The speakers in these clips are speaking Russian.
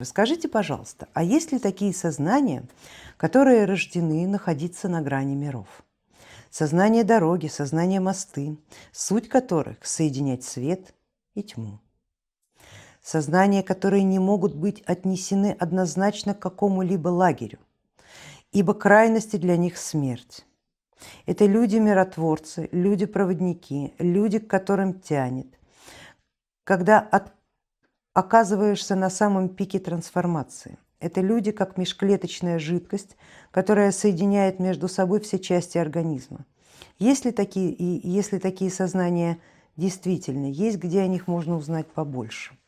Скажите, пожалуйста, а есть ли такие сознания, которые рождены находиться на грани миров? Сознание дороги, сознание мосты, суть которых – соединять свет и тьму. Сознания, которые не могут быть отнесены однозначно к какому-либо лагерю, ибо крайности для них смерть. Это люди-миротворцы, люди-проводники, люди, к которым тянет. Когда от оказываешься на самом пике трансформации. Это люди как межклеточная жидкость, которая соединяет между собой все части организма. Если такие, и если такие сознания действительно есть, где о них можно узнать побольше?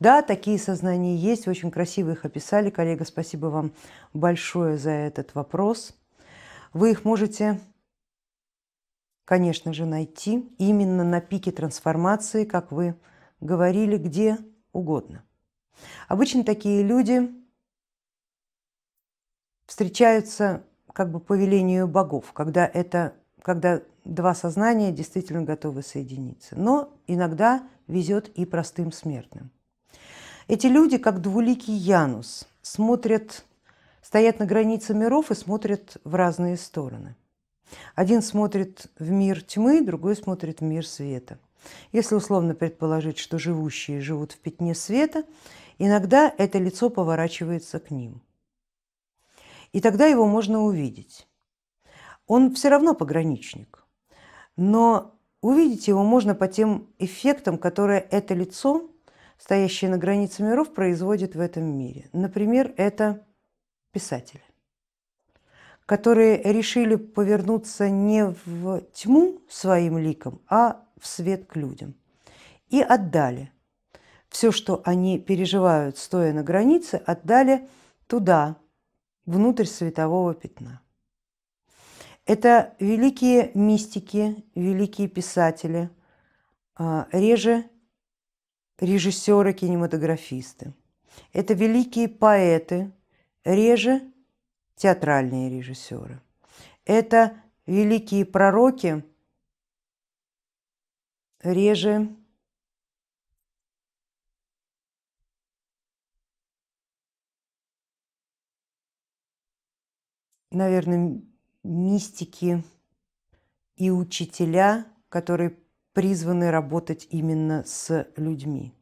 Да, такие сознания есть, очень красиво их описали. Коллега, спасибо вам большое за этот вопрос. Вы их можете, конечно же, найти именно на пике трансформации, как вы говорили, где угодно. Обычно такие люди встречаются как бы по велению богов, когда, это, когда два сознания действительно готовы соединиться. Но иногда везет и простым смертным. Эти люди, как двуликий Янус, смотрят, стоят на границе миров и смотрят в разные стороны. Один смотрит в мир тьмы, другой смотрит в мир света. Если условно предположить, что живущие живут в пятне света, иногда это лицо поворачивается к ним. И тогда его можно увидеть. Он все равно пограничник, но увидеть его можно по тем эффектам, которые это лицо, стоящее на границе миров, производит в этом мире. Например, это писатели, которые решили повернуться не в тьму своим ликом, а в свет к людям. И отдали. Все, что они переживают, стоя на границе, отдали туда, внутрь светового пятна. Это великие мистики, великие писатели, а, реже режиссеры, кинематографисты. Это великие поэты, реже театральные режиссеры. Это великие пророки, реже наверное, мистики и учителя, которые призваны работать именно с людьми.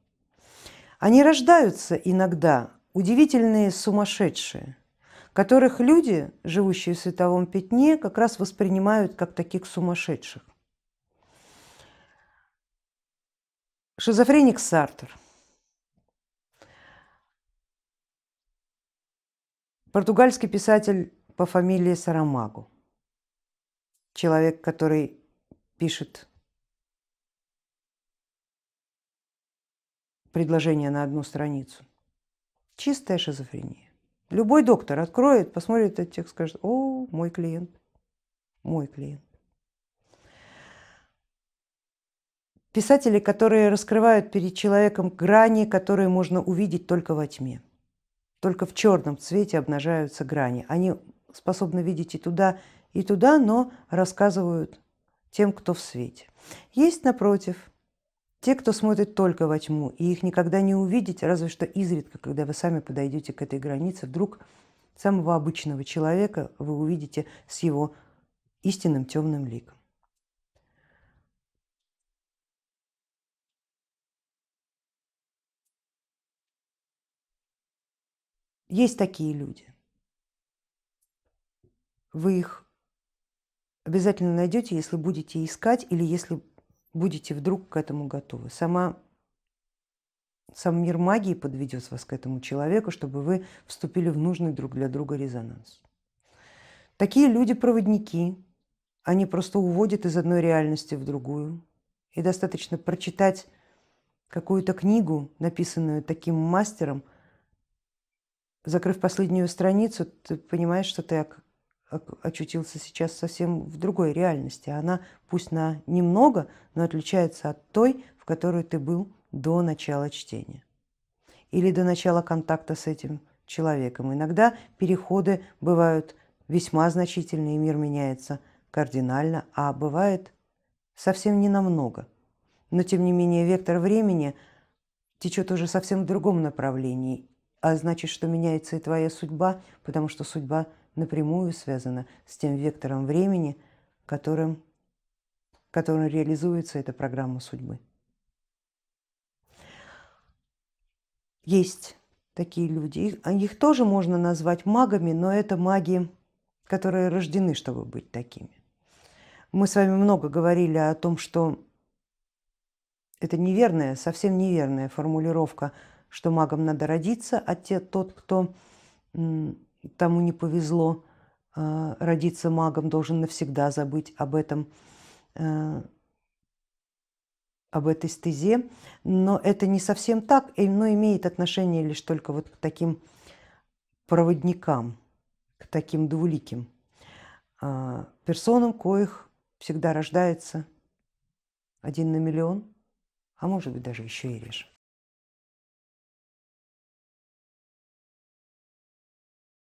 Они рождаются иногда удивительные сумасшедшие, которых люди, живущие в световом пятне, как раз воспринимают как таких сумасшедших. Шизофреник Сартер. Португальский писатель по фамилии Сарамагу. Человек, который пишет предложение на одну страницу. Чистая шизофрения. Любой доктор откроет, посмотрит этот текст, скажет, о, мой клиент, мой клиент. Писатели, которые раскрывают перед человеком грани, которые можно увидеть только во тьме. Только в черном цвете обнажаются грани. Они способны видеть и туда, и туда, но рассказывают тем, кто в свете. Есть, напротив, те, кто смотрит только во тьму, и их никогда не увидеть, разве что изредка, когда вы сами подойдете к этой границе, вдруг самого обычного человека вы увидите с его истинным темным ликом. Есть такие люди. Вы их обязательно найдете, если будете искать или если будете вдруг к этому готовы. Сама, сам мир магии подведет вас к этому человеку, чтобы вы вступили в нужный друг для друга резонанс. Такие люди-проводники, они просто уводят из одной реальности в другую. И достаточно прочитать какую-то книгу, написанную таким мастером – закрыв последнюю страницу, ты понимаешь, что ты очутился сейчас совсем в другой реальности. Она пусть на немного, но отличается от той, в которой ты был до начала чтения или до начала контакта с этим человеком. Иногда переходы бывают весьма значительные, мир меняется кардинально, а бывает совсем не намного. Но тем не менее вектор времени течет уже совсем в другом направлении, а значит, что меняется и твоя судьба, потому что судьба напрямую связана с тем вектором времени, которым, которым реализуется эта программа судьбы. Есть такие люди. Их, их тоже можно назвать магами, но это маги, которые рождены, чтобы быть такими. Мы с вами много говорили о том, что это неверная, совсем неверная формулировка, что магом надо родиться, а те, тот, кто тому не повезло а, родиться магом, должен навсегда забыть об этом а, об этой стезе, но это не совсем так, но имеет отношение лишь только вот к таким проводникам, к таким двуликим а, персонам, коих всегда рождается один на миллион, а может быть даже еще и реже.